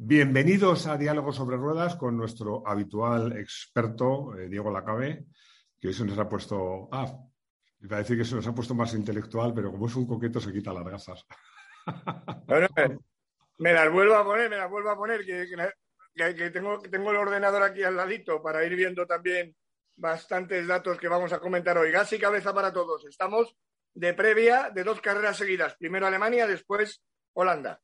Bienvenidos a Diálogos sobre Ruedas con nuestro habitual experto, eh, Diego Lacabe, que hoy se nos ha puesto. Ah, iba a decir que se nos ha puesto más intelectual, pero como es un coqueto, se quita las gafas. Me las vuelvo a poner, me las vuelvo a poner, que, tengo, tengo el ordenador aquí al ladito para ir viendo también bastantes datos que vamos a comentar hoy. Gas y cabeza para todos. Estamos de previa de dos carreras seguidas. Primero Alemania, después Holanda.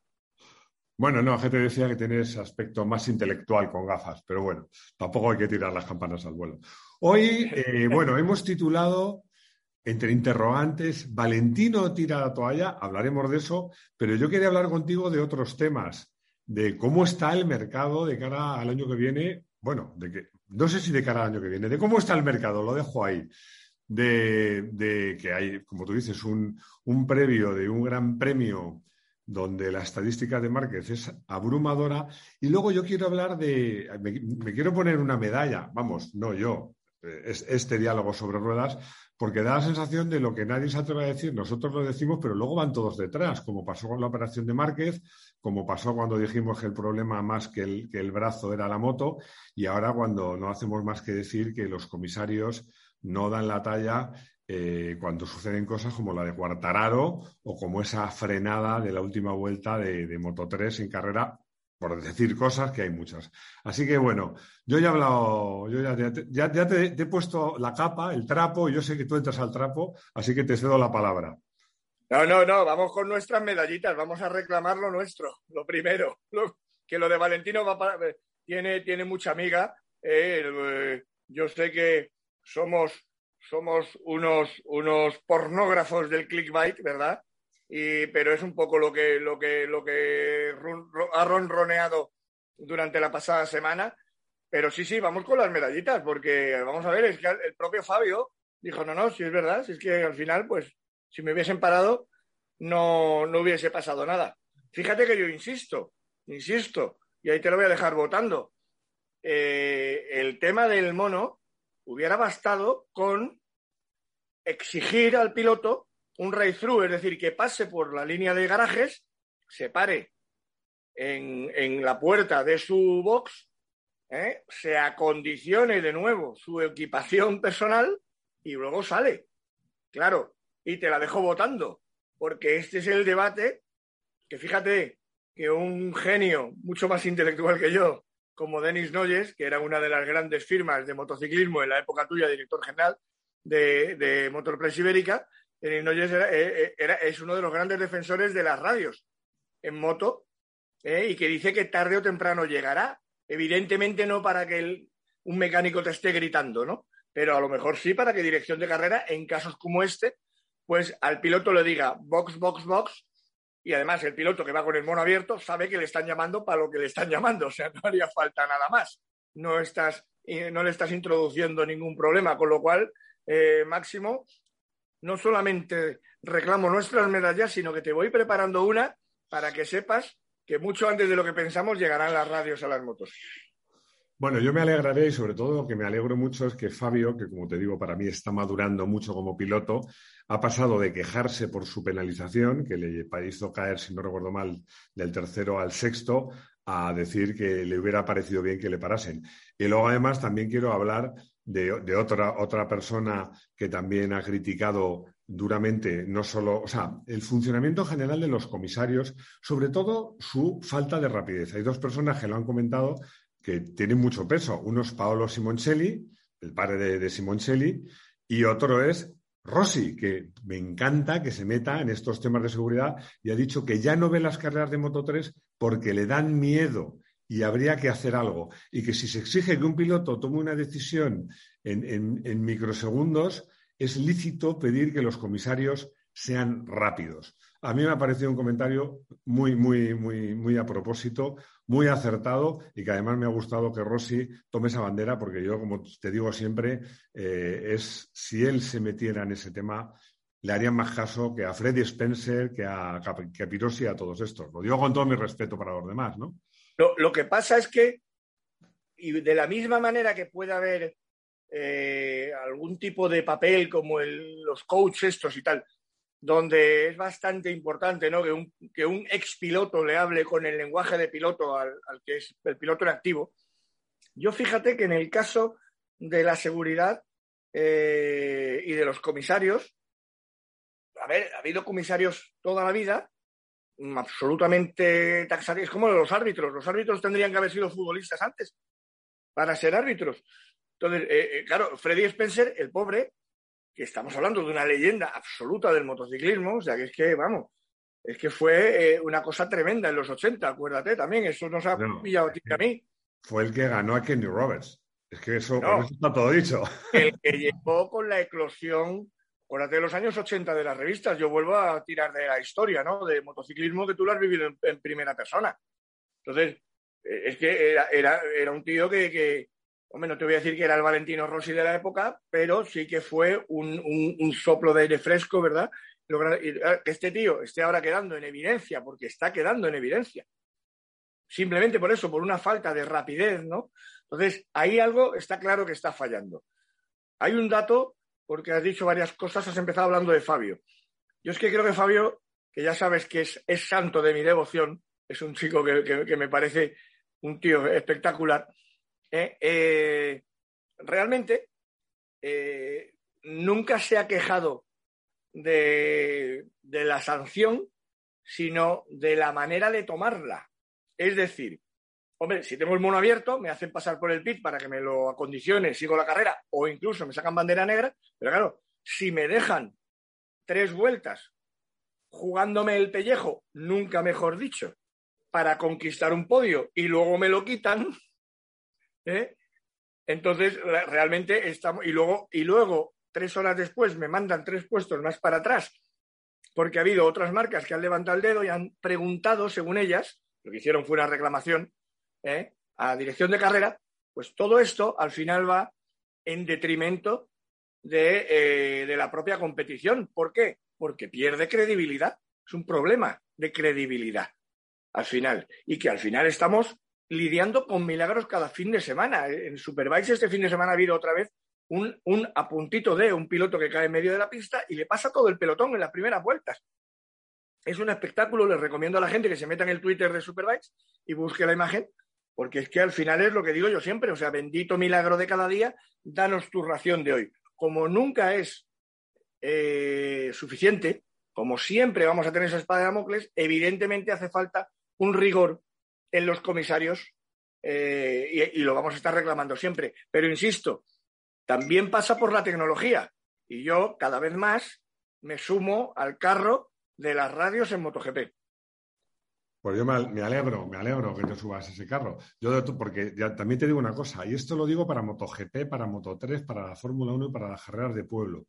Bueno, no, gente decía que tienes aspecto más intelectual con gafas, pero bueno, tampoco hay que tirar las campanas al vuelo. Hoy, eh, bueno, hemos titulado entre interrogantes, Valentino tira la toalla, hablaremos de eso, pero yo quería hablar contigo de otros temas, de cómo está el mercado de cara al año que viene, bueno, de que, no sé si de cara al año que viene, de cómo está el mercado, lo dejo ahí, de, que hay, como tú dices, un, un previo de un gran premio donde la estadística de Márquez es abrumadora. Y luego yo quiero hablar de, me, quiero poner una medalla, vamos, no yo, eh, es, este diálogo sobre ruedas, porque da la sensación de lo que nadie se atreve a decir, nosotros lo decimos, pero luego van todos detrás, como pasó con la operación de Márquez, como pasó cuando dijimos que el problema más que el, que el brazo era la moto, y ahora cuando no hacemos más que decir que los comisarios no dan la talla eh, cuando suceden cosas como la de Cuartararo o como esa frenada de la última vuelta de, Moto 3 en carrera, por decir cosas que hay muchas. Así que bueno, yo ya he hablado, yo ya, te, he puesto la capa, el trapo, y yo sé que tú entras al trapo, así que te cedo la palabra. No, no, no, vamos con nuestras medallitas, vamos a reclamar lo nuestro, lo primero, que lo de Valentino va tiene, tiene mucha amiga. Eh, yo sé que somos somos unos, unos pornógrafos del clickbait, ¿verdad? Y, pero es un poco lo que, lo que, lo que ha ronroneado durante la pasada semana. Pero sí, sí, vamos con las medallitas, porque vamos a ver, es que el propio Fabio dijo, no, no, si es verdad, si es que al final, pues, si me hubiesen parado, no, no hubiese pasado nada. Fíjate que yo insisto, insisto, y ahí te lo voy a dejar votando. Eh, el tema del mono hubiera bastado con exigir al piloto un race-through, es decir, que pase por la línea de garajes, se pare en, la puerta de su box, ¿eh? se acondicione de nuevo su equipación personal y luego sale. Claro, y te la dejo votando, porque este es el debate que fíjate que un genio mucho más intelectual que yo, como Denis Noyes, que era una de las grandes firmas de motociclismo en la época tuya, director general de, de Motorpress Ibérica, Denis Noyes eh, eh, es uno de los grandes defensores de las radios en moto eh, y que dice que tarde o temprano llegará. Evidentemente no para que un mecánico te esté gritando, ¿no? Pero a lo mejor sí para que dirección de carrera, en casos como este, pues al piloto le diga box, box, box, y además el piloto que va con el mono abierto sabe que le están llamando para lo que le están llamando, o sea, no haría falta nada más. No, estás, no le estás introduciendo ningún problema, con lo cual, eh, Máximo, no solamente reclamo nuestras medallas, sino que te voy preparando una para que sepas que mucho antes de lo que pensamos llegarán las radios a las motos. Bueno, yo me alegraré y sobre todo lo que me alegro mucho es que Fabio, que como te digo, para mí está madurando mucho como piloto, ha pasado de quejarse por su penalización, que le hizo caer, si no recuerdo mal, del tercero al sexto, a decir que le hubiera parecido bien que le parasen. Y luego, además, también quiero hablar de, otra, otra persona que también ha criticado duramente no solo, o sea, el funcionamiento general de los comisarios, sobre todo su falta de rapidez. Hay dos personas que lo han comentado que tienen mucho peso. Uno es Paolo Simoncelli, el padre de, Simoncelli, y otro es Rossi, que me encanta que se meta en estos temas de seguridad y ha dicho que ya no ve las carreras de Moto 3 porque le dan miedo y habría que hacer algo. Y que si se exige que un piloto tome una decisión en microsegundos, es lícito pedir que los comisarios sean rápidos. A mí me ha parecido un comentario muy, muy, muy, muy a propósito, muy acertado y que además me ha gustado que Rossi tome esa bandera porque yo, como te digo siempre, eh, es si él se metiera en ese tema, le harían más caso que a Freddy Spencer, que a, que Pirosi, a todos estos. Lo digo con todo mi respeto para los demás, ¿no? Lo, que pasa es que, y de la misma manera que puede haber eh, algún tipo de papel como los coaches estos y tal, donde es bastante importante ¿no? que, un, que un expiloto le hable con el lenguaje de piloto al, que es el piloto en activo. Yo fíjate que en el caso de la seguridad eh, y de los comisarios, a ver, ha habido comisarios toda la vida absolutamente taxativos, como los árbitros. Los árbitros tendrían que haber sido futbolistas antes para ser árbitros. Entonces, eh, eh, claro, Freddy Spencer, el pobre, que estamos hablando de una leyenda absoluta del motociclismo, o sea, que es que, vamos, es que fue eh, una cosa tremenda en los 80, acuérdate también, eso nos ha pillado a mí. Fue el que ganó a Kenny Roberts. Es que eso, está todo dicho. El que llegó con la eclosión, acuérdate de los años 80 de las revistas, yo vuelvo a tirar de la historia, ¿no? De motociclismo que tú lo has vivido en, primera persona. Entonces, eh, es que era, un tío que, hombre, no te voy a decir que era el Valentino Rossi de la época, pero sí que fue un, soplo de aire fresco, ¿verdad? Ah, que este tío esté ahora quedando en evidencia, porque está quedando en evidencia. Simplemente por eso, por una falta de rapidez, ¿no? Entonces, ahí algo está claro que está fallando. Hay un dato, porque has dicho varias cosas, has empezado hablando de Fabio. Yo es que creo que Fabio, que ya sabes que es, santo de mi devoción, es un chico que me parece un tío espectacular, ¿eh? Eh, realmente eh, nunca se ha quejado de, la sanción, sino de la manera de tomarla. Es decir, hombre, si tengo el mono abierto, me hacen pasar por el pit para que me lo acondicione, sigo la carrera, o incluso me sacan bandera negra, pero claro, si me dejan tres vueltas jugándome el pellejo, nunca mejor dicho, para conquistar un podio y luego me lo quitan, ¿eh? Entonces, realmente estamos. Y luego, y luego, tres horas después, me mandan tres puestos más para atrás, porque ha habido otras marcas que han levantado el dedo y han preguntado, según ellas, lo que hicieron fue una reclamación ¿eh? a dirección de carrera, pues todo esto al final va en detrimento de, eh, de la propia competición. ¿Por qué? Porque pierde credibilidad. Es un problema de credibilidad al final. Y que al final estamos lidiando con milagros cada fin de semana. En Superbikes este fin de semana ha habido otra vez un, un apuntito de un piloto que cae en medio de la pista y le pasa todo el pelotón en las primeras vueltas. Es un espectáculo, les recomiendo a la gente que se meta en el Twitter de Superbikes y busque la imagen, porque es que al final es lo que digo yo siempre, o sea, bendito milagro de cada día, danos tu ración de hoy. Como nunca es eh, suficiente, como siempre vamos a tener esa espada de Damocles, evidentemente hace falta un rigor en los comisarios eh, y, lo vamos a estar reclamando siempre. Pero insisto, también pasa por la tecnología y yo cada vez más me sumo al carro de las radios en MotoGP. Pues yo me alegro, me alegro que te subas ese carro. Yo porque también te digo una cosa, y esto lo digo para MotoGP, para Moto3, para la Fórmula 1 y para las carreras de pueblo.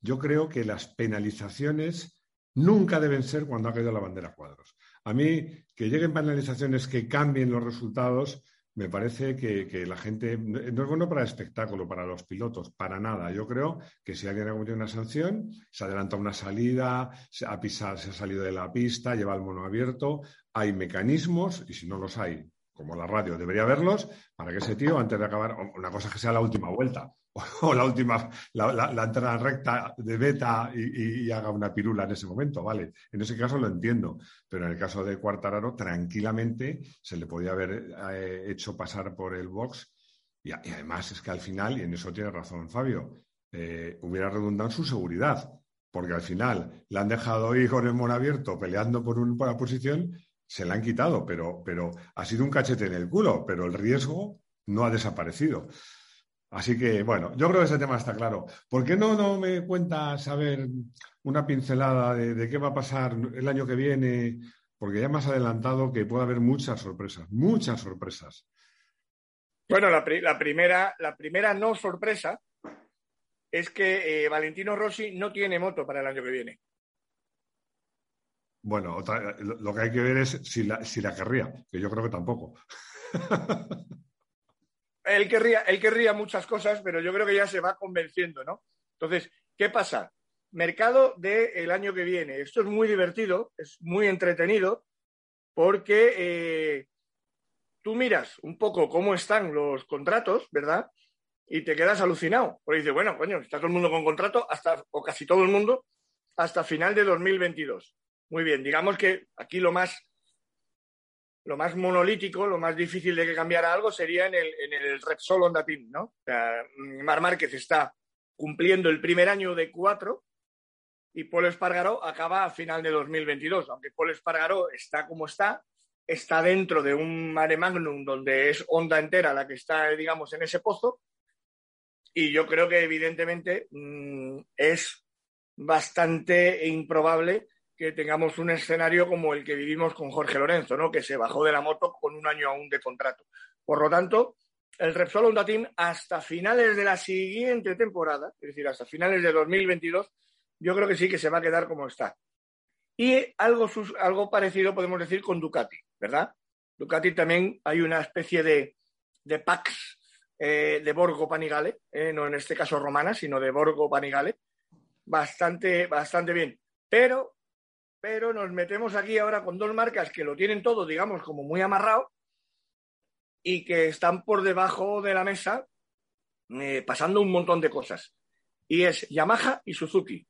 Yo creo que las penalizaciones nunca deben ser cuando ha caído la bandera cuadros. A mí, que lleguen penalizaciones que cambien los resultados, me parece que, la gente no es bueno para el espectáculo, para los pilotos, para nada. Yo creo que si alguien ha cometido una sanción, se adelanta una salida, ha, pisado, se ha salido de la pista, lleva el mono abierto, hay mecanismos, y si no los hay, como la radio, debería haberlos para que ese tío, antes de acabar, una cosa que sea la última vuelta, o la última, la, entrada recta de beta y, haga una pirula en ese momento, ¿vale? En ese caso lo entiendo, pero en el caso de Cuartararo, tranquilamente se le podía haber eh, hecho pasar por el box y, además es que al final, y en eso tiene razón Fabio, eh, hubiera redundado en su seguridad, porque al final le han dejado ir con el mono abierto peleando por, un, por la posición, se la han quitado, pero, pero ha sido un cachete en el culo, pero el riesgo no ha desaparecido. Así que, bueno, yo creo que ese tema está claro. ¿Por qué no, no me cuentas, a ver, una pincelada de, qué va a pasar el año que viene? Porque ya me has adelantado que puede haber muchas sorpresas, muchas sorpresas. Bueno, la, primera, la primera no sorpresa es que eh, Valentino Rossi no tiene moto para el año que viene. Bueno, lo que hay que ver es si la, si la querría, que yo creo que tampoco. él querría, él querría muchas cosas, pero yo creo que ya se va convenciendo, ¿no? Entonces, ¿qué pasa? Mercado del año que viene. Esto es muy divertido, es muy entretenido, porque eh, tú miras un poco cómo están los contratos, ¿verdad? Y te quedas alucinado. Porque dices, bueno, coño, está todo el mundo con contrato, hasta, o casi todo el mundo, hasta final de 2022. Muy bien, digamos que aquí lo más, lo más monolítico, lo más difícil de que cambiara algo sería en el, en el Repsol Honda Team, ¿no? Mar Márquez está cumpliendo el primer año de cuatro y Paul Espargaró acaba a final de 2022. Aunque Paul Espargaró está como está, está dentro de un mare magnum donde es Honda entera la que está, digamos, en ese pozo. Y yo creo que evidentemente mm, es bastante improbable que tengamos un escenario como el que vivimos con Jorge Lorenzo, ¿no? que se bajó de la moto con un año aún de contrato. Por lo tanto, el Repsol Honda Team hasta finales de la siguiente temporada, es decir, hasta finales de 2022, yo creo que sí que se va a quedar como está. Y algo, algo parecido podemos decir con Ducati, ¿verdad? Ducati también hay una especie de, de eh, de Borgo Panigale, eh, no en este caso romana, sino de Borgo Panigale, bastante, bastante bien. Pero, pero nos metemos aquí ahora con dos marcas que lo tienen todo, digamos, como muy amarrado y que están por debajo de la mesa eh, pasando un montón de cosas. Y es Yamaha y Suzuki.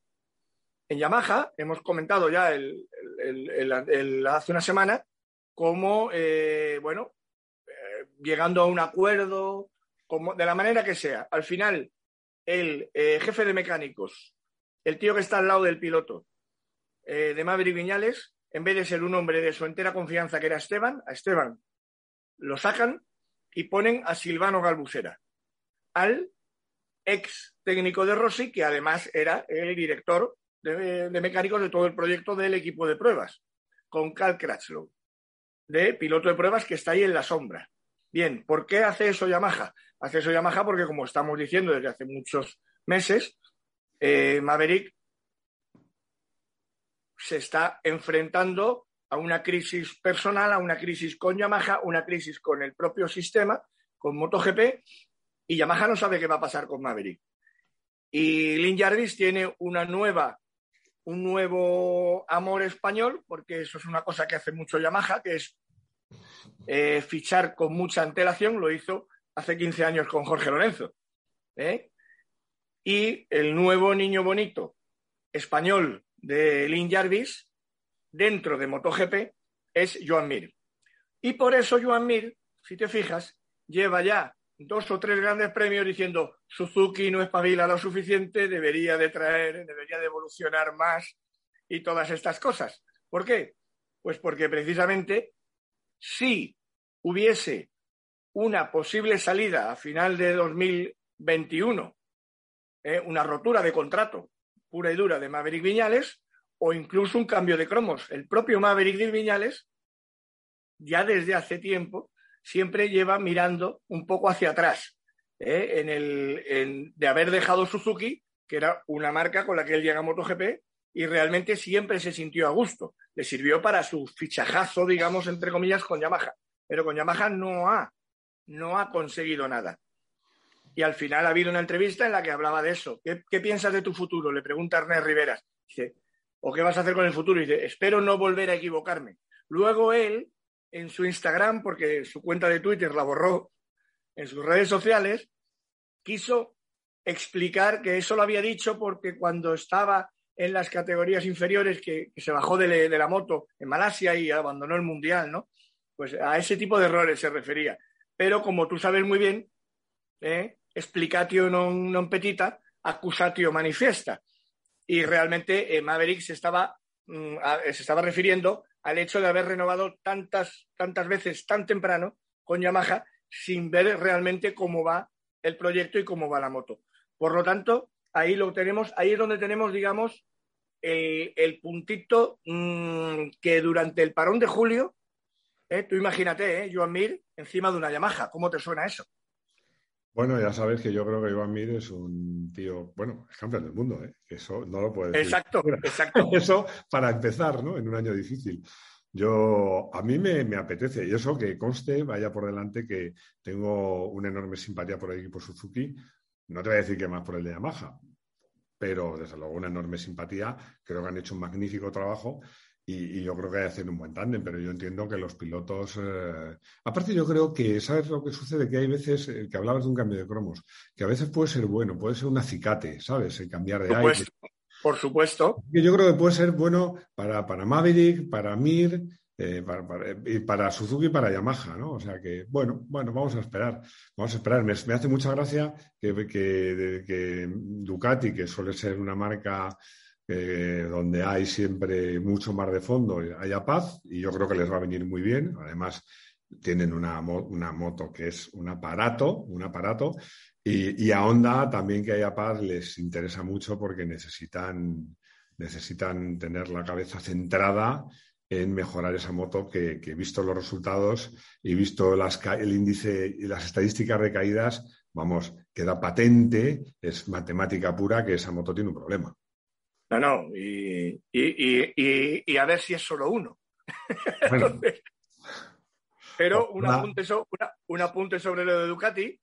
En Yamaha hemos comentado ya hace una semana cómo, eh, bueno, eh, llegando a un acuerdo, como, de la manera que sea, al final el jefe de mecánicos, el tío que está al lado del piloto de Maverick Viñales, en vez de ser un hombre de su entera confianza que era Esteban, a Esteban lo sacan y ponen a Silvano Galbusera, al ex técnico de Rossi, que además era el director de, mecánicos de todo el proyecto del equipo de pruebas, con Carl Crutchlow, de piloto de pruebas que está ahí en la sombra. Bien, ¿por qué hace eso Yamaha? Hace eso Yamaha porque, como estamos diciendo desde hace muchos meses, eh, Maverick se está enfrentando a una crisis personal, a una crisis con Yamaha, una crisis con el propio sistema, con MotoGP, y Yamaha no sabe qué va a pasar con Maverick. Y Lynn Jarvis tiene una nueva un nuevo amor español, porque eso es una cosa que hace mucho Yamaha, que es eh, fichar con mucha antelación, lo hizo hace 15 años con Jorge Lorenzo. ¿eh? Y el nuevo niño bonito español de Lynn Jarvis, dentro de MotoGP, es Joan Mir. Y por eso Joan Mir, si te fijas, lleva ya dos o tres grandes premios diciendo Suzuki no espabila lo suficiente, debería de traer, debería de evolucionar más y todas estas cosas. ¿Por qué? Pues porque precisamente si hubiese una posible salida a final de 2021, ¿eh? una rotura de contrato pura y dura de Maverick Viñales o incluso un cambio de cromos. El propio Maverick Viñales, ya desde hace tiempo, siempre lleva mirando un poco hacia atrás, ¿eh? en el, de haber dejado Suzuki, que era una marca con la que él llega a MotoGP, y realmente siempre se sintió a gusto. Le sirvió para su fichajazo, digamos, entre comillas, con Yamaha. Pero con Yamaha no ha, no ha conseguido nada. Y al final ha habido una entrevista en la que hablaba de eso. ¿Qué, piensas de tu futuro? Le pregunta Ernest Rivera. Dice, ¿o qué vas a hacer con el futuro? Y dice, espero no volver a equivocarme. Luego él en su Instagram, porque su cuenta de Twitter la borró en sus redes sociales, quiso explicar que eso lo había dicho porque cuando estaba en las categorías inferiores, que, se bajó de, la moto en Malasia y abandonó el Mundial, ¿no? Pues a ese tipo de errores se refería. Pero como tú sabes muy bien, ¿eh? Explicatio non, non petita, accusatio manifiesta. Y realmente eh, Maverick se estaba, mm, se estaba refiriendo al hecho de haber renovado tantas, tantas veces tan temprano con Yamaha sin ver realmente cómo va el proyecto y cómo va la moto. Por lo tanto, ahí lo tenemos, ahí es donde tenemos, digamos, el, puntito mm, que durante el parón de julio, eh, tú imagínate, eh, Joan Mir encima de una Yamaha, ¿cómo te suena eso? Bueno, ya sabes que yo creo que Joan Mir es un tío, bueno, es campeón del mundo, ¿eh? Eso no lo puedes decir. Exacto, exacto. Eso para empezar, ¿no? En un año difícil. Yo, a mí me, apetece, y eso que conste, vaya por delante, que tengo una enorme simpatía por el equipo Suzuki. No te voy a decir que más por el de Yamaha, pero desde luego una enorme simpatía. Creo que han hecho un magnífico trabajo y, yo creo que hacen un buen tándem, pero yo entiendo que los pilotos. Eh, aparte, yo creo que, ¿sabes lo que sucede? Que hay veces, eh, que hablabas de un cambio de cromos, que a veces puede ser bueno, puede ser un acicate, ¿sabes? El cambiar de aire. Por supuesto. Yo creo que puede ser bueno para, para Maverick, para Mir, eh, para, y para Suzuki y para Yamaha, ¿no? O sea que, bueno, bueno, vamos a esperar. Vamos a esperar. Me, hace mucha gracia que, que, Ducati, que suele ser una marca eh, donde hay siempre mucho mar de fondo, haya paz, y yo creo que les va a venir muy bien. Además, tienen una, una moto que es un aparato, un aparato, y, a Honda también que haya paz les interesa mucho porque necesitan, necesitan tener la cabeza centrada en mejorar esa moto que, visto los resultados y visto las, el índice y las estadísticas de caídas, vamos, queda patente, es matemática pura que esa moto tiene un problema. No, no, y, y, a ver si es solo uno. pero un apunte, un apunte sobre lo de Ducati,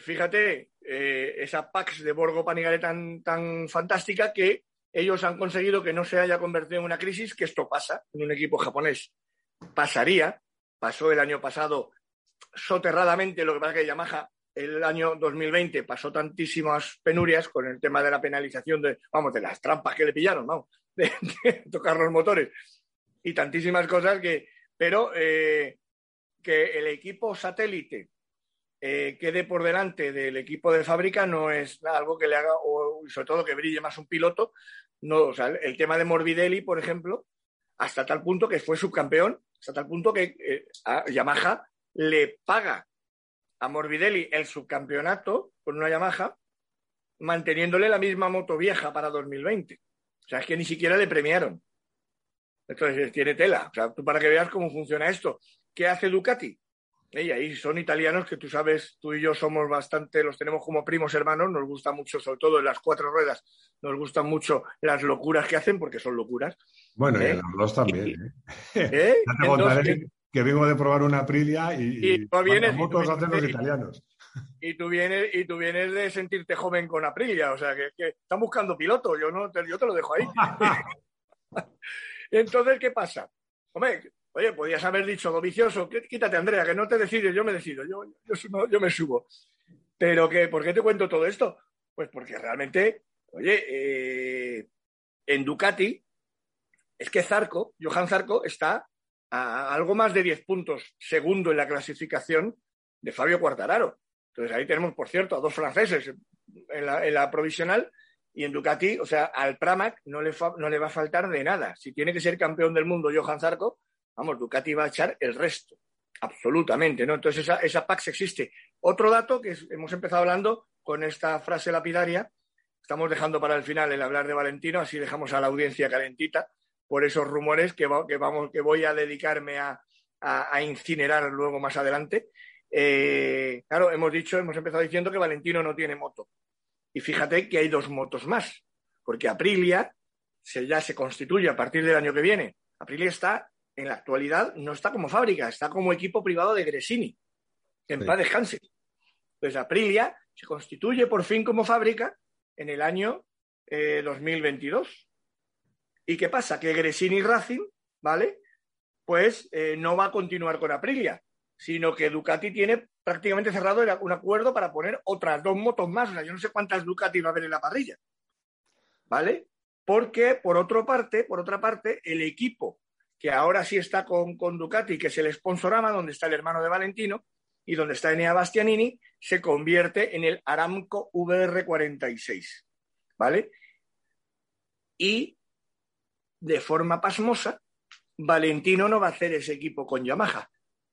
fíjate, eh, esa Pax de Borgo Panigale tan, tan fantástica que ellos han conseguido que no se haya convertido en una crisis, que esto pasa en un equipo japonés. Pasaría, pasó el año pasado soterradamente, lo que pasa es que Yamaha el año 2020 pasó tantísimas penurias con el tema de la penalización de, vamos, de las trampas que le pillaron, vamos, de, tocar los motores y tantísimas cosas que, pero eh, que el equipo satélite eh, quede por delante del equipo de fábrica no es algo que le haga, o sobre todo que brille más un piloto. No, o sea, el tema de Morbidelli, por ejemplo, hasta tal punto que fue subcampeón, hasta tal punto que eh, Yamaha le paga a Morbidelli el subcampeonato con una Yamaha, manteniéndole la misma moto vieja para 2020. O sea, es que ni siquiera le premiaron. Entonces, tiene tela. O sea, tú para que veas cómo funciona esto. ¿Qué hace Ducati? Y ahí son italianos que tú sabes, tú y yo somos bastante, los tenemos como primos hermanos, nos gusta mucho, sobre todo en las cuatro ruedas, nos gustan mucho las locuras que hacen, porque son locuras. Bueno, y ¿Eh? en los dos también. ¿eh? ¿Eh? Ya te contaré que vengo de probar una Aprilia y, y, tú vienes, motos hacen los italianos. Y tú, vienes, y tú vienes de sentirte joven con Aprilia, o sea, que, están buscando piloto, yo, no, yo te lo dejo ahí. Entonces, ¿qué pasa? Hombre, Oye, podías haber dicho, vicioso, quítate, Andrea, que no te decides, yo me decido, yo, yo, me subo. Pero, que, ¿por qué te cuento todo esto? Pues porque realmente, oye, eh, en Ducati, es que Zarco, Johan Zarco, está algo más de 10 puntos segundo en la clasificación de Fabio Quartararo. Entonces ahí tenemos, por cierto, a dos franceses en la, provisional y en Ducati, o sea, al Pramac no le, no le va a faltar de nada. Si tiene que ser campeón del mundo Johan Zarco, vamos, Ducati va a echar el resto, absolutamente, ¿no? Entonces esa, esa PAX existe. Otro dato que hemos empezado hablando con esta frase lapidaria, estamos dejando para el final el hablar de Valentino, así dejamos a la audiencia calentita por esos rumores que, que, vamos, que voy a dedicarme a, incinerar luego más adelante. Eh, claro, hemos dicho, hemos empezado diciendo que Valentino no tiene moto. Y fíjate que hay dos motos más, porque Aprilia se, ya se constituye a partir del año que viene. Aprilia está en la actualidad no está como fábrica, está como equipo privado de Gresini, en sí. paz descanse. Pues Aprilia se constituye por fin como fábrica en el año 2022. ¿Y qué pasa? Que Gresini Racing, ¿vale? Pues eh, no va a continuar con Aprilia, sino que Ducati tiene prácticamente cerrado un acuerdo para poner otras dos motos más. O sea, yo no sé cuántas Ducati va a haber en la parrilla. ¿Vale? Porque, por otra parte, por otra parte, el equipo que ahora sí está con, con Ducati, que es el sponsorama, donde está el hermano de Valentino y donde está Enea Bastianini, se convierte en el Aramco VR46. ¿Vale? Y de forma pasmosa, Valentino no va a hacer ese equipo con Yamaha.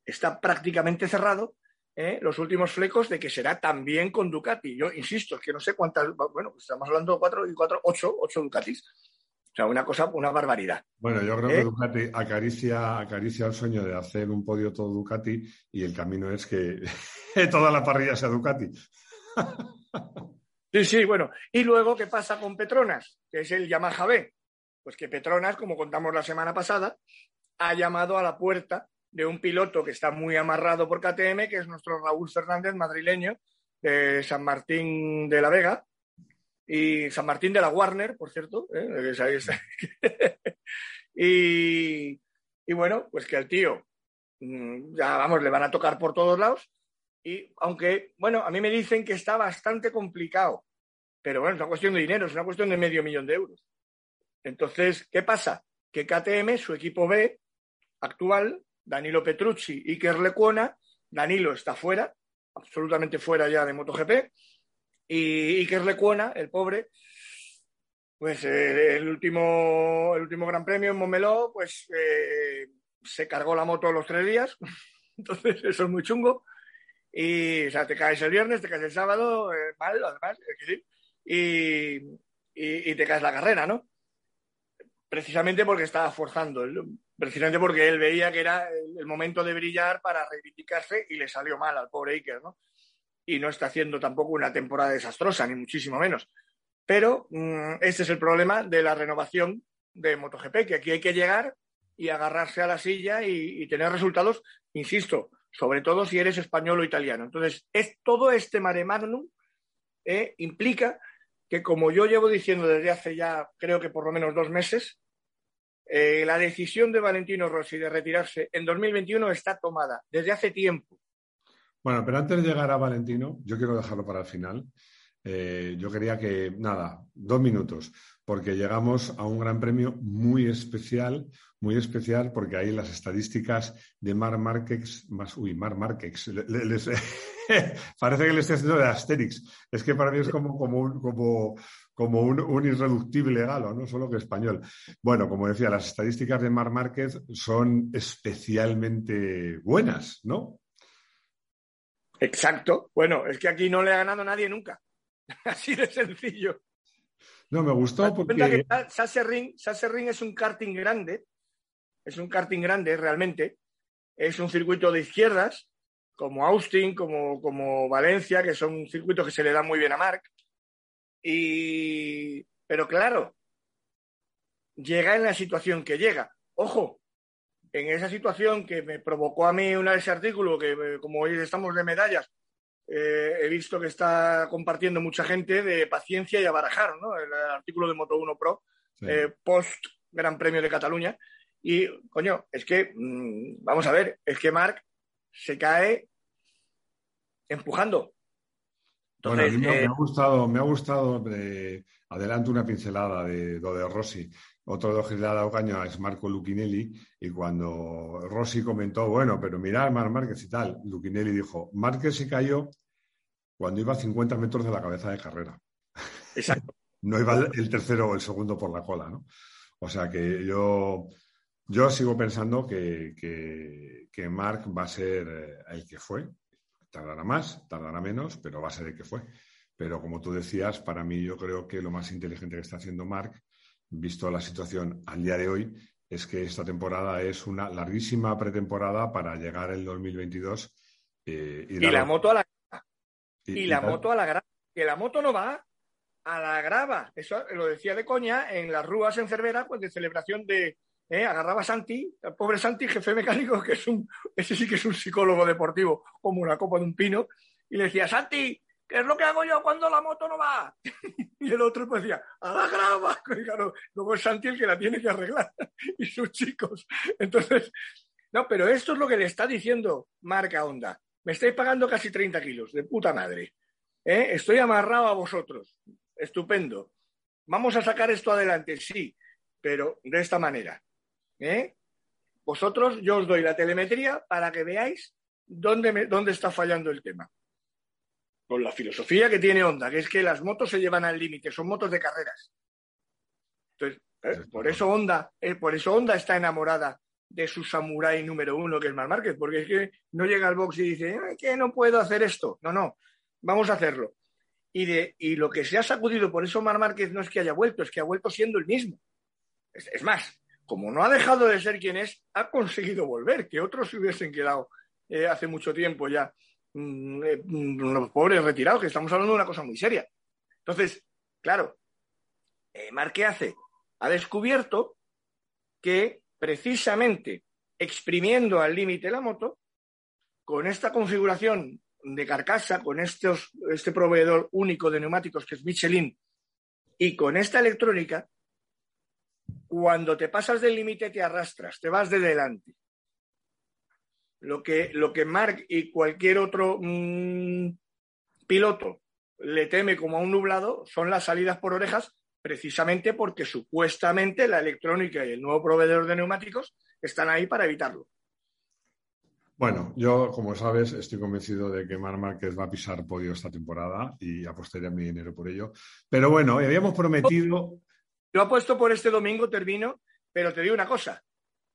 Está prácticamente cerrado ¿eh? los últimos flecos de que será también con Ducati. Yo insisto, es que no sé cuántas, bueno, estamos hablando de cuatro y cuatro, ocho, ocho Ducatis. O sea, una cosa, una barbaridad. Bueno, yo creo que ¿Eh? Ducati acaricia, acaricia el sueño de hacer un podio todo Ducati y el camino es que toda la parrilla sea Ducati. sí, sí, bueno. Y luego, ¿qué pasa con Petronas? Que es el Yamaha B. Pues que Petronas, como contamos la semana pasada, ha llamado a la puerta de un piloto que está muy amarrado por KTM, que es nuestro Raúl Fernández, madrileño, de San Martín de la Vega, y San Martín de la Warner, por cierto. ¿eh? y, y, bueno, pues que el tío, mm, ya vamos, le van a tocar por todos lados. Y aunque, bueno, a mí me dicen que está bastante complicado Pero bueno, es una cuestión de dinero, es una cuestión de medio millón de euros. Entonces, ¿qué pasa? Que KTM, su equipo B actual, Danilo Petrucci y Kerlecuona, Danilo está fuera, absolutamente fuera ya de MotoGP, y Iker Lecuona, el pobre, pues eh, el, último, el último Gran Premio en Momeló, pues eh, se cargó la moto los tres días, entonces eso es muy chungo. Y, o sea, te caes el viernes, te caes el sábado, eh, mal, además, y, y, te caes la carrera, ¿no? Precisamente porque estaba forzando, precisamente porque él veía que era el, momento de brillar para reivindicarse y le salió mal al pobre Iker, ¿no? Y no está haciendo tampoco una temporada desastrosa, ni muchísimo menos. Pero mm, este es el problema de la renovación de MotoGP, que aquí hay que llegar y agarrarse a la silla y, tener resultados, insisto, sobre todo si eres español o italiano. Entonces, es, todo este mare magnum eh, implica que, como yo llevo diciendo desde hace ya, creo que por lo menos dos meses, eh, la decisión de Valentino Rossi de retirarse en 2021 está tomada desde hace tiempo. Bueno, pero antes de llegar a Valentino, yo quiero dejarlo para el final. Eh, yo quería que, nada, dos minutos, porque llegamos a un gran premio muy especial, muy especial, porque ahí las estadísticas de Mar Marquez, más, uy, Mar parece que le estoy haciendo de Asterix. Es que para mí es como, como, un, como, como un, irreductible galo, no solo que español. Bueno, como decía, las estadísticas de Mar Márquez son especialmente buenas, ¿no? Exacto. Bueno, es que aquí no le ha ganado nadie nunca. Así de sencillo. No, me gustó porque... Sasserring, Ring es un karting grande, es un karting grande realmente, es un circuito de izquierdas, como Austin, como, como Valencia, que son circuitos que se le dan muy bien a Marc. Y... Pero claro, llega en la situación que llega. Ojo, en esa situación que me provocó a mí una de ese artículo, que como hoy estamos de medallas, eh, he visto que está compartiendo mucha gente de paciencia y a barajar, ¿no? El, artículo de Moto 1 Pro, eh, post Gran Premio de Cataluña. Y, coño, es que, mm, vamos a ver, es que Marc se cae empujando. Bueno, a mí me, ha eh, gustado, me ha gustado, adelanto una pincelada de lo de Rossi. Otro de que le ha dado caña es Marco Lucinelli y cuando Rossi comentó, bueno, pero mirad Mar Márquez y tal, Lucinelli dijo, Márquez se cayó cuando iba a 50 metros de la cabeza de carrera. Exacto. no iba el tercero o el segundo por la cola, ¿no? O sea que yo, yo sigo pensando que, que, que Marc va a ser eh, el que fue. Tardará más, tardará menos, pero va a ser el que fue. Pero como tú decías, para mí yo creo que lo más inteligente que está haciendo Marc visto la situación al día de hoy, es que esta temporada es una larguísima pretemporada para llegar el 2022. Eh, y, la moto a la y, la moto a la grava. Que la moto no va a la grava. Eso lo decía de coña en las ruas en Cervera, pues de celebración de. Eh, agarraba a Santi, el pobre Santi, jefe mecánico, que es un. Ese sí que es un psicólogo deportivo, como una copa de un pino, y le decía, Santi, ¿qué es lo que hago yo cuando la moto no va? y el otro pues decía, a la grava. luego es Santi el que la tiene que arreglar y sus chicos. Entonces, no, pero esto es lo que le está diciendo Marca Honda. Me estáis pagando casi 30 kilos, de puta madre. ¿Eh? Estoy amarrado a vosotros. Estupendo. Vamos a sacar esto adelante, sí, pero de esta manera. ¿Eh? Vosotros, yo os doy la telemetría para que veáis dónde, dónde está fallando el tema con la filosofía que tiene Honda, que es que las motos se llevan al límite, son motos de carreras. Entonces, ¿eh? por eso Honda, eh, por eso Honda está enamorada de su samurái número uno, que es Mar Márquez, porque es que no llega al box y dice, que no puedo hacer esto. No, no, vamos a hacerlo. Y, de, y lo que se ha sacudido, por eso Mar Márquez no es que haya vuelto, es que ha vuelto siendo el mismo. Es, más, como no ha dejado de ser quien es, ha conseguido volver, que otros se hubiesen quedado eh, hace mucho tiempo ya Mm, eh, mm, los pobres retirados, que estamos hablando de una cosa muy seria. Entonces, claro, eh, Mar, ¿qué hace? Ha descubierto que precisamente exprimiendo al límite la moto, con esta configuración de carcasa, con este proveedor único de neumáticos que es Michelin, y con esta electrónica, cuando te pasas del límite te arrastras, te vas de delante lo que, lo que Mark y cualquier otro mm, piloto le teme como a un nublado son las salidas por orejas, precisamente porque supuestamente la electrónica y el nuevo proveedor de neumáticos están ahí para evitarlo. Bueno, yo, como sabes, estoy convencido de que Mar Márquez va a pisar podio esta temporada y apostaría mi dinero por ello. Pero bueno, habíamos prometido. Yo apuesto por este domingo, termino, pero te digo una cosa.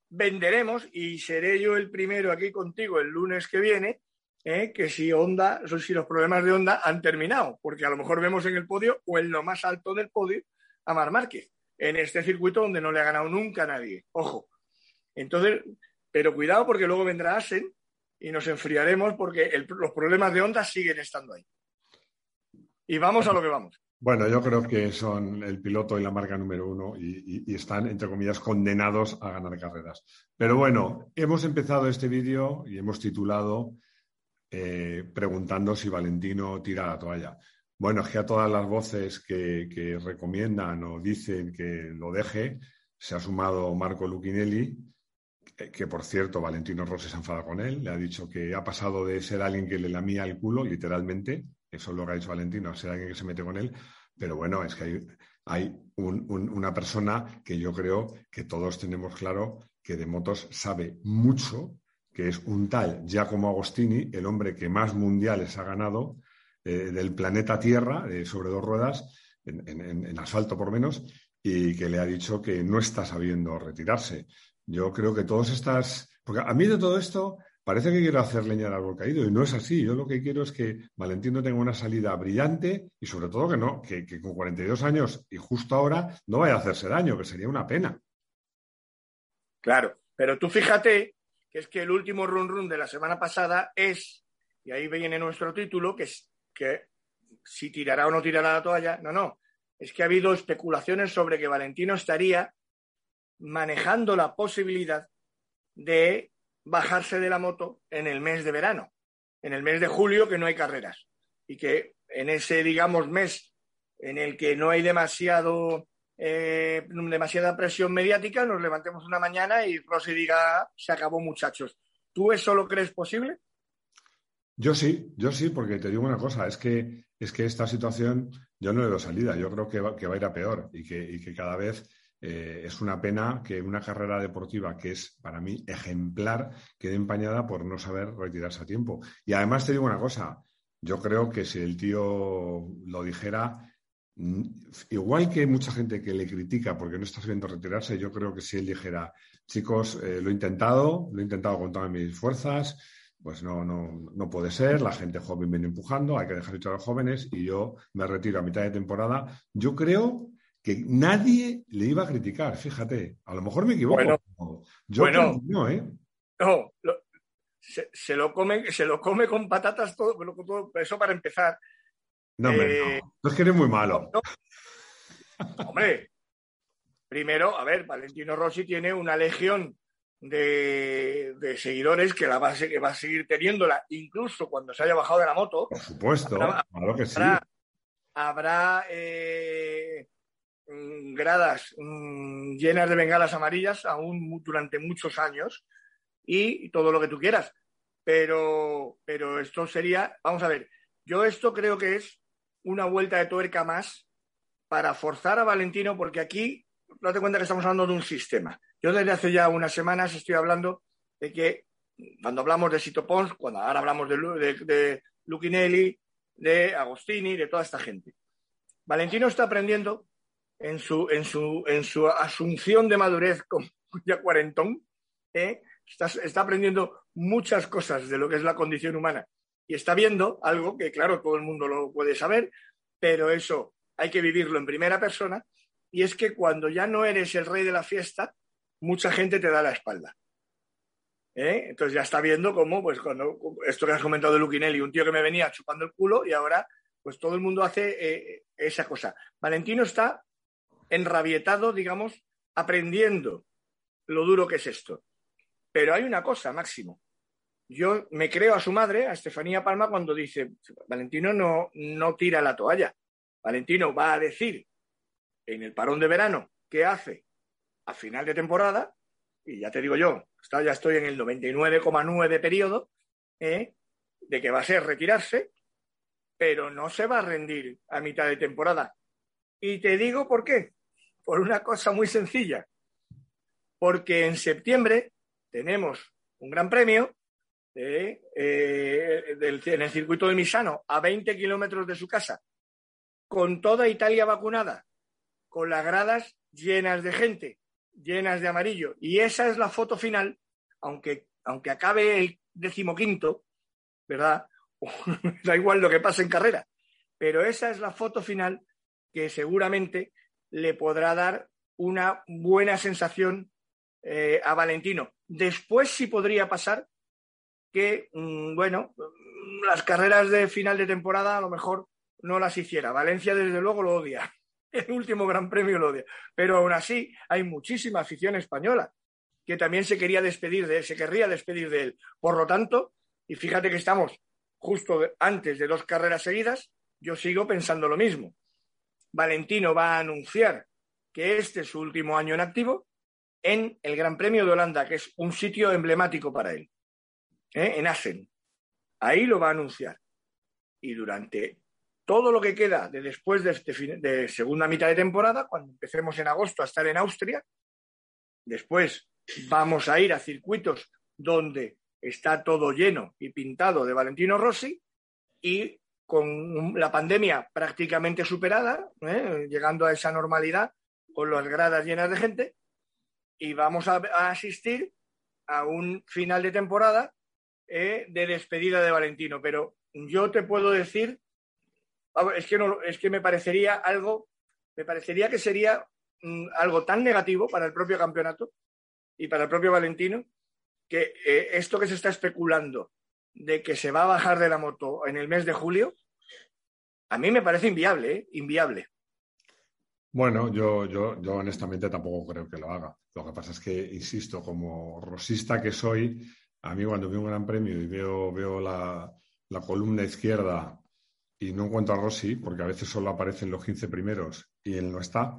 Venderemos y seré yo el primero aquí contigo el lunes que viene, ¿eh? que si Honda, si los problemas de Honda han terminado, porque a lo mejor vemos en el podio o en lo más alto del podio a Mar Márquez, en este circuito donde no le ha ganado nunca a nadie. Ojo. Entonces, pero cuidado porque luego vendrá Asen y nos enfriaremos porque los problemas de onda siguen estando ahí. Y vamos a lo que vamos. Bueno, yo creo que son el piloto y la marca número uno y, están, entre comillas, condenados a ganar carreras. Pero bueno, hemos empezado este vídeo y hemos titulado eh, preguntando si Valentino tira la toalla. Bueno, es que a todas las voces que, recomiendan o dicen que lo deje, se ha sumado Marco Lucinelli, que por cierto Valentino Rossi se enfada con él, le ha dicho que ha pasado de ser alguien que le lamía el culo, literalmente, eso es lo que ha dicho Valentino, a ser alguien que se mete con él, pero bueno, es que hay, una persona que yo creo que todos tenemos claro que de motos sabe mucho, que es un tal Giacomo Agostini, el hombre que más mundiales ha ganado eh, del planeta Tierra, eh, sobre dos ruedas, en asfalto por menos, y que le ha dicho que no está sabiendo retirarse. Yo creo que todas estas. Porque a mí de todo esto parece que quiero hacer leña al árbol caído y no es así. Yo lo que quiero es que Valentino tenga una salida brillante y sobre todo que no, que, con 42 años y justo ahora no vaya a hacerse daño, que sería una pena. Claro, pero tú fíjate que es que el último run run de la semana pasada es, y ahí viene nuestro título, que es que si tirará o no tirará la toalla. No, no. Es que ha habido especulaciones sobre que Valentino estaría manejando la posibilidad de bajarse de la moto en el mes de verano, en el mes de julio que no hay carreras y que en ese, digamos, mes en el que no hay demasiado, eh, demasiada presión mediática, nos levantemos una mañana y Rossi diga, se acabó muchachos. ¿Tú eso lo crees posible? Yo sí, yo sí, porque te digo una cosa, es que, es que esta situación yo no le doy salida, yo creo que va, que va a ir a peor y que, y que cada vez eh, es una pena que una carrera deportiva que es para mí ejemplar quede empañada por no saber retirarse a tiempo. Y además te digo una cosa, yo creo que si el tío lo dijera, mm, igual que mucha gente que le critica porque no está sabiendo retirarse, yo creo que si él dijera, chicos, eh, lo he intentado, lo he intentado con todas mis fuerzas, pues no, no, no puede ser, la gente joven viene empujando, hay que dejar hecho a los jóvenes y yo me retiro a mitad de temporada. Yo creo que nadie le iba a criticar, fíjate. A lo mejor me equivoco. Bueno, yo no, ¿eh? No, se, lo come, se lo come con patatas todo, eso para empezar. No, hombre, no. Eh, es que eres muy malo. hombre, primero, a ver, Valentino Rossi tiene una legión de, seguidores que la va, a, que va a seguir teniéndola, incluso cuando se haya bajado de la moto. Por supuesto, claro que sí. Habrá, eh, gradas mm, llenas de bengalas amarillas aún durante muchos años y todo lo que tú quieras. Pero, pero esto sería, vamos a ver, yo esto creo que es una vuelta de tuerca más para forzar a Valentino, porque aquí, date cuenta que estamos hablando de un sistema. Yo desde hace ya unas semanas estoy hablando de que cuando hablamos de Sito Pons, cuando ahora hablamos de, de, de Agostini, de toda esta gente. Valentino está aprendiendo en su, en su, en su asunción de madurez con ya cuarentón, ¿eh? está, está aprendiendo muchas cosas de lo que es la condición humana y está viendo algo que, claro, todo el mundo lo puede saber, pero eso hay que vivirlo en primera persona, y es que cuando ya no eres el rey de la fiesta, mucha gente te da la espalda. ¿Eh? Entonces ya está viendo cómo, pues cuando esto que has comentado de Luquinelli, un tío que me venía chupando el culo y ahora pues todo el mundo hace eh, esa cosa. Valentino está enrabietado, digamos, aprendiendo lo duro que es esto. Pero hay una cosa, Máximo. Yo me creo a su madre, a Estefanía Palma, cuando dice, Valentino no, no tira la toalla. Valentino va a decir en el parón de verano qué hace a final de temporada, y ya te digo yo, ya estoy en el 99,9 periodo, ¿eh? de que va a ser retirarse, pero no se va a rendir a mitad de temporada. Y te digo por qué. Por una cosa muy sencilla. Porque en septiembre tenemos un gran premio eh, en el circuito de Misano a 20 kilómetros de su casa, con toda Italia vacunada, con las gradas llenas de gente, llenas de amarillo. Y esa es la foto final, aunque, aunque acabe el decimoquinto, ¿verdad? da igual lo que pase en carrera. Pero esa es la foto final que seguramente le podrá dar una buena sensación eh, a Valentino. Después sí podría pasar que, mm, bueno, las carreras de final de temporada a lo mejor no las hiciera. Valencia, desde luego, lo odia. El último Gran Premio lo odia. Pero aún así, hay muchísima afición española que también se quería despedir de él, se querría despedir de él. Por lo tanto, y fíjate que estamos justo antes de dos carreras seguidas, yo sigo pensando lo mismo. Valentino va a anunciar que este es su último año en activo en el Gran Premio de Holanda, que es un sitio emblemático para él, ¿eh? en Assen. Ahí lo va a anunciar. Y durante todo lo que queda de después de, este de segunda mitad de temporada, cuando empecemos en agosto a estar en Austria, después vamos a ir a circuitos donde está todo lleno y pintado de Valentino Rossi y con la pandemia prácticamente superada, ¿eh? llegando a esa normalidad con las gradas llenas de gente, y vamos a, asistir a un final de temporada ¿eh? de despedida de Valentino. Pero yo te puedo decir, es que, es que me parecería algo, me parecería que sería mm, algo tan negativo para el propio campeonato y para el propio Valentino que eh, esto que se está especulando de que se va a bajar de la moto en el mes de julio, a mí me parece inviable, ¿eh? inviable. Bueno, yo, yo, yo honestamente tampoco creo que lo haga. Lo que pasa es que, insisto, como rosista que soy, a mí cuando veo un gran premio y veo, veo la, la columna izquierda y no encuentro a Rossi, porque a veces solo aparecen los 15 primeros y él no está,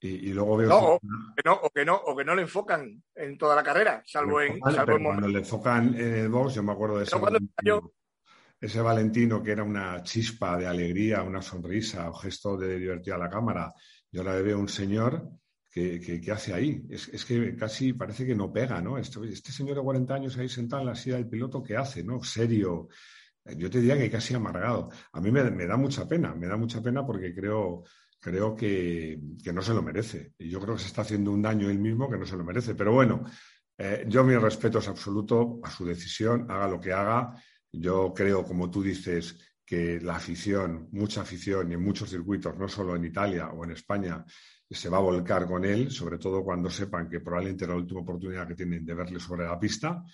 y, luego veo. No, o, que no, o, que no, o que no le enfocan en toda la carrera, salvo en. Salvo cuando le enfocan en el box, yo me acuerdo de ese. Valentino, ese Valentino que era una chispa de alegría, una sonrisa, un gesto de divertir a la cámara. Yo ahora veo un señor que, que, hace ahí. Es, es, que casi parece que no pega, ¿no? Este, este, señor de 40 años ahí sentado en la silla del piloto, ¿qué hace, no? Serio. Yo te diría que casi amargado. A mí me, me da mucha pena, me da mucha pena porque creo creo que, no se lo merece. Y yo creo que se está haciendo un daño él mismo que no se lo merece. Pero bueno, eh, yo mi respeto es absoluto a su decisión, haga lo que haga. Yo creo, como tú dices, que la afición, mucha afición y en muchos circuitos, no solo en Italia o en España, se va a volcar con él, sobre todo cuando sepan que probablemente es la última oportunidad que tienen de verle sobre la pista.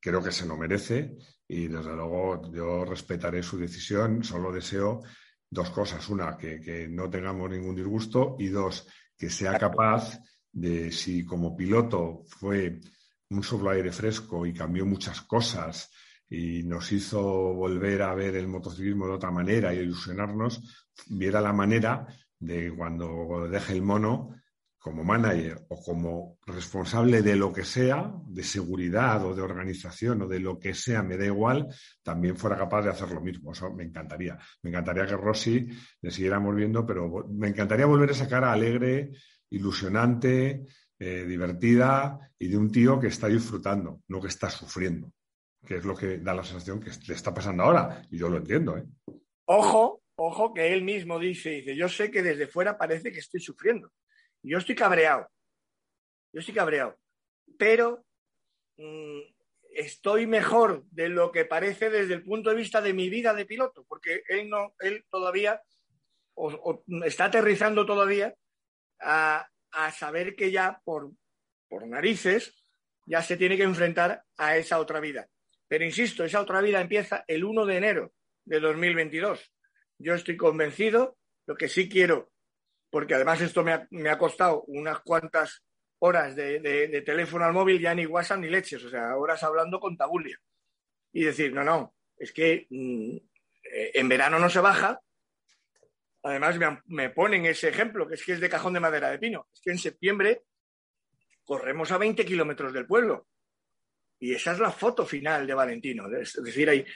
Creo que se lo merece y desde luego yo respetaré su decisión. Solo deseo dos cosas. Una, que, no tengamos ningún disgusto y dos, que sea capaz de, si como piloto fue un soplo aire fresco y cambió muchas cosas y nos hizo volver a ver el motociclismo de otra manera y ilusionarnos, viera la manera de cuando deje el mono como manager o como responsable de lo que sea, de seguridad o de organización o de lo que sea, me da igual, también fuera capaz de hacer lo mismo. Eso me encantaría. Me encantaría que Rossi le siguiéramos viendo, pero me encantaría volver a esa cara alegre, ilusionante, eh, divertida y de un tío que está disfrutando, no que está sufriendo, que es lo que da la sensación que le está pasando ahora. Y yo lo entiendo. ¿eh? Ojo, ojo, que él mismo dice, dice, yo sé que desde fuera parece que estoy sufriendo yo estoy cabreado. Yo estoy cabreado. Pero mm, estoy mejor de lo que parece desde el punto de vista de mi vida de piloto, porque él no, él todavía está aterrizando todavía a, saber que ya por, por narices ya se tiene que enfrentar a esa otra vida. Pero insisto, esa otra vida empieza el 1 de enero de 2022. Yo estoy convencido, lo que sí quiero porque además esto me ha, costado unas cuantas horas de, teléfono al móvil, ya ni WhatsApp ni leches, o sea, horas hablando con tabulia. Y decir, no, no, es que mm, en verano no se baja. Además, me, me, ponen ese ejemplo, que es que es de cajón de madera de pino. Es que en septiembre corremos a 20 kilómetros del pueblo. Y esa es la foto final de Valentino. Es decir,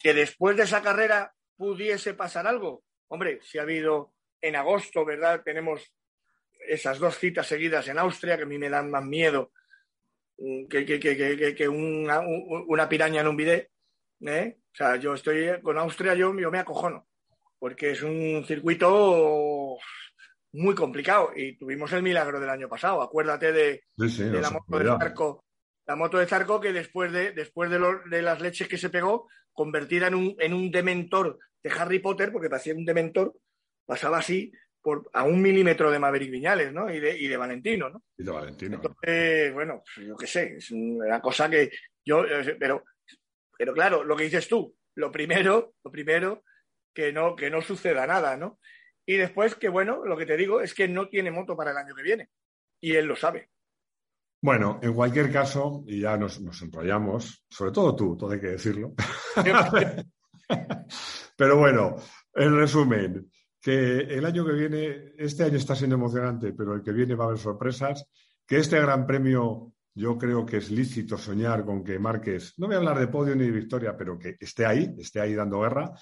que después de esa carrera pudiese pasar algo. Hombre, si ha habido en agosto, ¿verdad? Tenemos esas dos citas seguidas en Austria que a mí me dan más miedo mm, que, una, piraña en un bidet. ¿eh? O sea, yo estoy con Austria, yo, yo me acojono, porque es un circuito muy complicado y tuvimos el milagro del año pasado. Acuérdate de, la moto de Zarco, la moto de Zarco que después de, después de, las leches que se pegó, convertida en un, en un dementor de Harry Potter, porque parecía un dementor, pasaba así por, a un milímetro de Maverick Viñales, ¿no? Y de, y de Valentino, ¿no? Y de Valentino. Entonces, bueno, pues yo qué sé, es una cosa que yo, eh, pero, pero claro, lo que dices tú, lo primero, lo primero, que no, que no suceda nada, ¿no? Y después, que bueno, lo que te digo es que no tiene moto para el año que viene. Y él lo sabe. Bueno, en cualquier caso, y ya nos, nos enrollamos, sobre todo tú, todo hay que decirlo. Pero bueno, en resumen, que el año que viene, este año está siendo emocionante, pero el que viene va a haber sorpresas, que este gran premio yo creo que es lícito soñar con que Márquez, no voy a hablar de podio ni de victoria, pero que esté ahí, esté ahí dando guerra,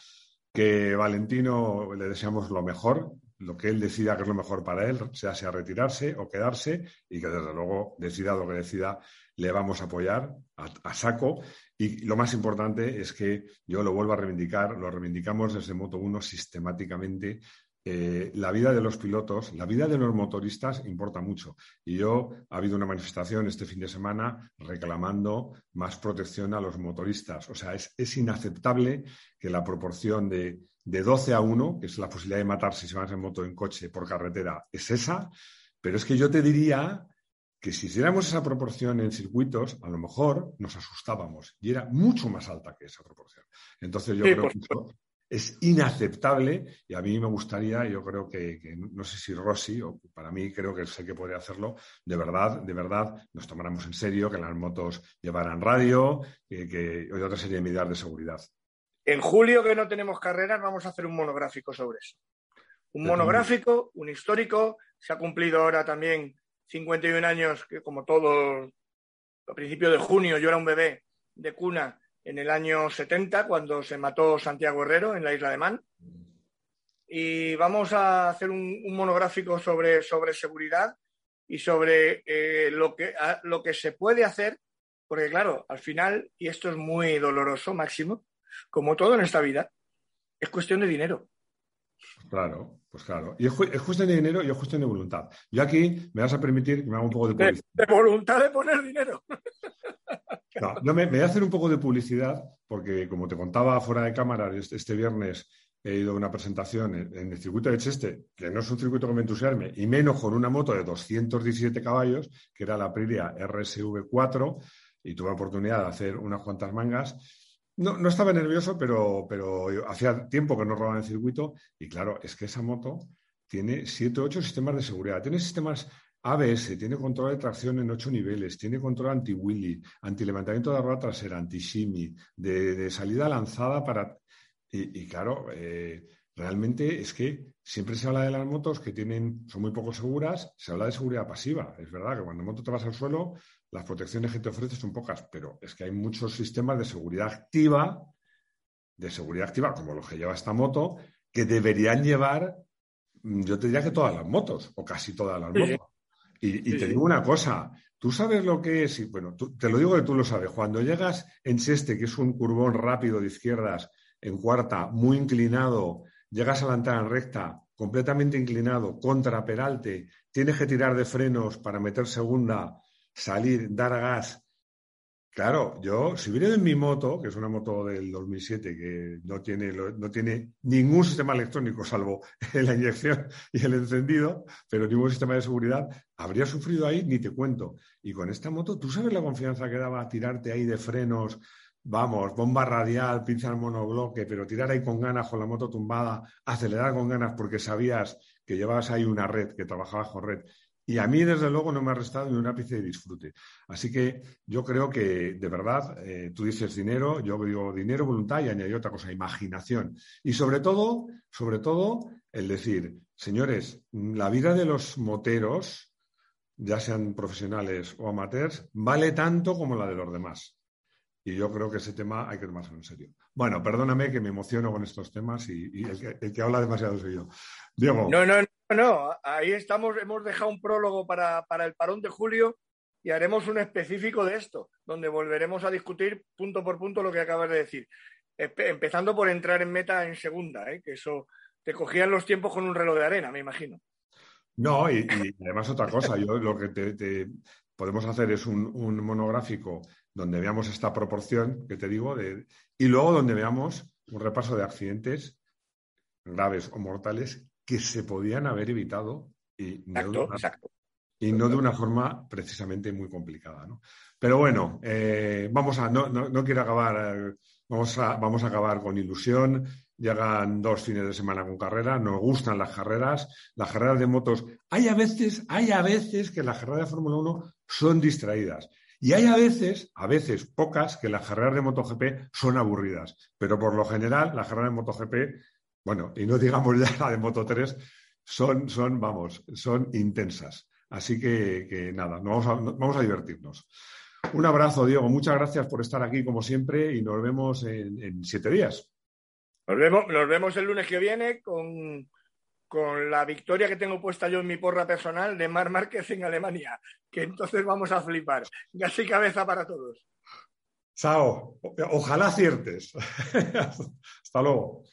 que Valentino le deseamos lo mejor, lo que él decida que es lo mejor para él, sea sea retirarse o quedarse, y que desde luego decida lo que decida, le vamos a apoyar a, saco. Y lo más importante es que yo lo vuelvo a reivindicar, lo reivindicamos desde Moto 1 sistemáticamente. Eh, la vida de los pilotos, la vida de los motoristas importa mucho. Y yo ha habido una manifestación este fin de semana reclamando más protección a los motoristas. O sea, es, es inaceptable que la proporción de de 12 a 1, que es la posibilidad de matarse si vas en moto en coche por carretera, es esa, pero es que yo te diría que si hiciéramos esa proporción en circuitos, a lo mejor nos asustábamos y era mucho más alta que esa proporción. Entonces yo creo que eso es inaceptable y a mí me gustaría, yo creo que, no sé si Rossi, o para mí creo que sé que podría hacerlo, de verdad, de verdad, nos tomáramos en serio, que las motos llevaran radio, que, que otra serie de medidas de seguridad. En julio, que no tenemos carreras, vamos a hacer un monográfico sobre eso. Un monográfico, un histórico. Se ha cumplido ahora también 51 años, que como todos, a principios de junio, yo era un bebé de cuna en el año 70, cuando se mató Santiago Herrero en la isla de Man. Y vamos a hacer un, monográfico sobre, sobre seguridad y sobre eh, lo, que, lo que se puede hacer, porque claro, al final, y esto es muy doloroso, Máximo, como todo en esta vida, es cuestión de dinero. Claro, pues claro. Y es, cuestión de dinero y es cuestión de voluntad. Yo aquí me vas a permitir que me haga un poco de publicidad. De, voluntad de poner dinero. No, me, voy a hacer un poco de publicidad porque, como te contaba fuera de cámara, este, este viernes he ido a una presentación en, el circuito de Cheste, que no es un circuito que me entusiasme, y menos con una moto de 217 caballos, que era la Aprilia RSV4, y tuve la oportunidad de hacer unas cuantas mangas. No, no estaba nervioso, pero, pero hacía tiempo que no robaba en el circuito y claro, es que esa moto tiene 7 o 8 sistemas de seguridad. Tiene sistemas ABS, tiene control de tracción en 8 niveles, tiene control anti-wheelie, anti-levantamiento de la rueda trasera, anti-shimmy, de, salida lanzada para... Y, claro, eh, realmente es que siempre se habla de las motos que tienen, son muy poco seguras, se habla de seguridad pasiva. Es verdad que cuando moto te vas al suelo, las protecciones que te ofrece son pocas, pero es que hay muchos sistemas de seguridad activa, de seguridad activa, como los que lleva esta moto, que deberían llevar, mm, yo te diría que todas las motos, o casi todas las motos. Y, te digo una cosa, tú sabes lo que es, y bueno, te lo digo que tú lo sabes, cuando llegas en Seste, que es un curvón rápido de izquierdas, en cuarta, muy inclinado, llegas a la entrada en recta, completamente inclinado, contra peralte, tienes que tirar de frenos para meter segunda, salir, dar gas. Claro, yo, si hubiera en mi moto, que es una moto del 2007 que no tiene, no tiene ningún sistema electrónico salvo la inyección y el encendido, pero ningún sistema de seguridad, habría sufrido ahí, ni te cuento. Y con esta moto, ¿tú sabes la confianza que daba tirarte ahí de frenos? Vamos, bomba radial, pinza al monobloque, pero tirar ahí con ganas con la moto tumbada, acelerar con ganas porque sabías que llevabas ahí una red, que trabajabas con red y a mí, desde luego, no me ha restado ni un ápice de disfrute. Así que yo creo que, de verdad, eh, tú dices dinero, yo digo dinero, voluntad y añadí otra cosa, imaginación. Y sobre todo, sobre todo, el decir, señores, la vida de los moteros, ya sean profesionales o amateurs, vale tanto como la de los demás. y yo creo que ese tema hay que tomárselo en serio. Bueno, perdóname que me emociono con estos temas y, el, que, habla demasiado soy yo. Diego. No, no, no, no. Ahí estamos, hemos dejado un prólogo para, para el parón de julio y haremos un específico de esto, donde volveremos a discutir punto por punto lo que acabas de decir. Empezando por entrar en meta en segunda, ¿eh? que eso te cogían los tiempos con un reloj de arena, me imagino. No, y, además otra cosa, yo lo que te, podemos hacer es un, monográfico donde veamos esta proporción que te digo, de, y luego donde veamos un repaso de accidentes graves o mortales que se podían haber evitado y no, de, una, Y no de una forma precisamente muy complicada. ¿no? Pero bueno, eh, vamos a, no, no, quiero acabar, vamos, a, vamos a acabar con ilusión. Llegan dos fines de semana con carrera, nos gustan las carreras, las carreras de motos. Hay a veces, hay a veces que las carreras de Fórmula 1 son distraídas. Y hay a veces, a veces pocas, que las carreras de MotoGP son aburridas. Pero por lo general, las carreras de MotoGP, bueno, y no digamos ya la de Moto3, son, son, vamos, son intensas. Así que, nada, vamos a, vamos a divertirnos. Un abrazo, Diego. Muchas gracias por estar aquí, como siempre, y nos vemos en, siete días. Nos vemos, nos vemos el lunes que viene con con la victoria que tengo puesta yo en mi porra personal de Mar Márquez en Alemania, que entonces vamos a flipar. Gas y cabeza para todos. Chao. Ojalá aciertes. Hasta luego.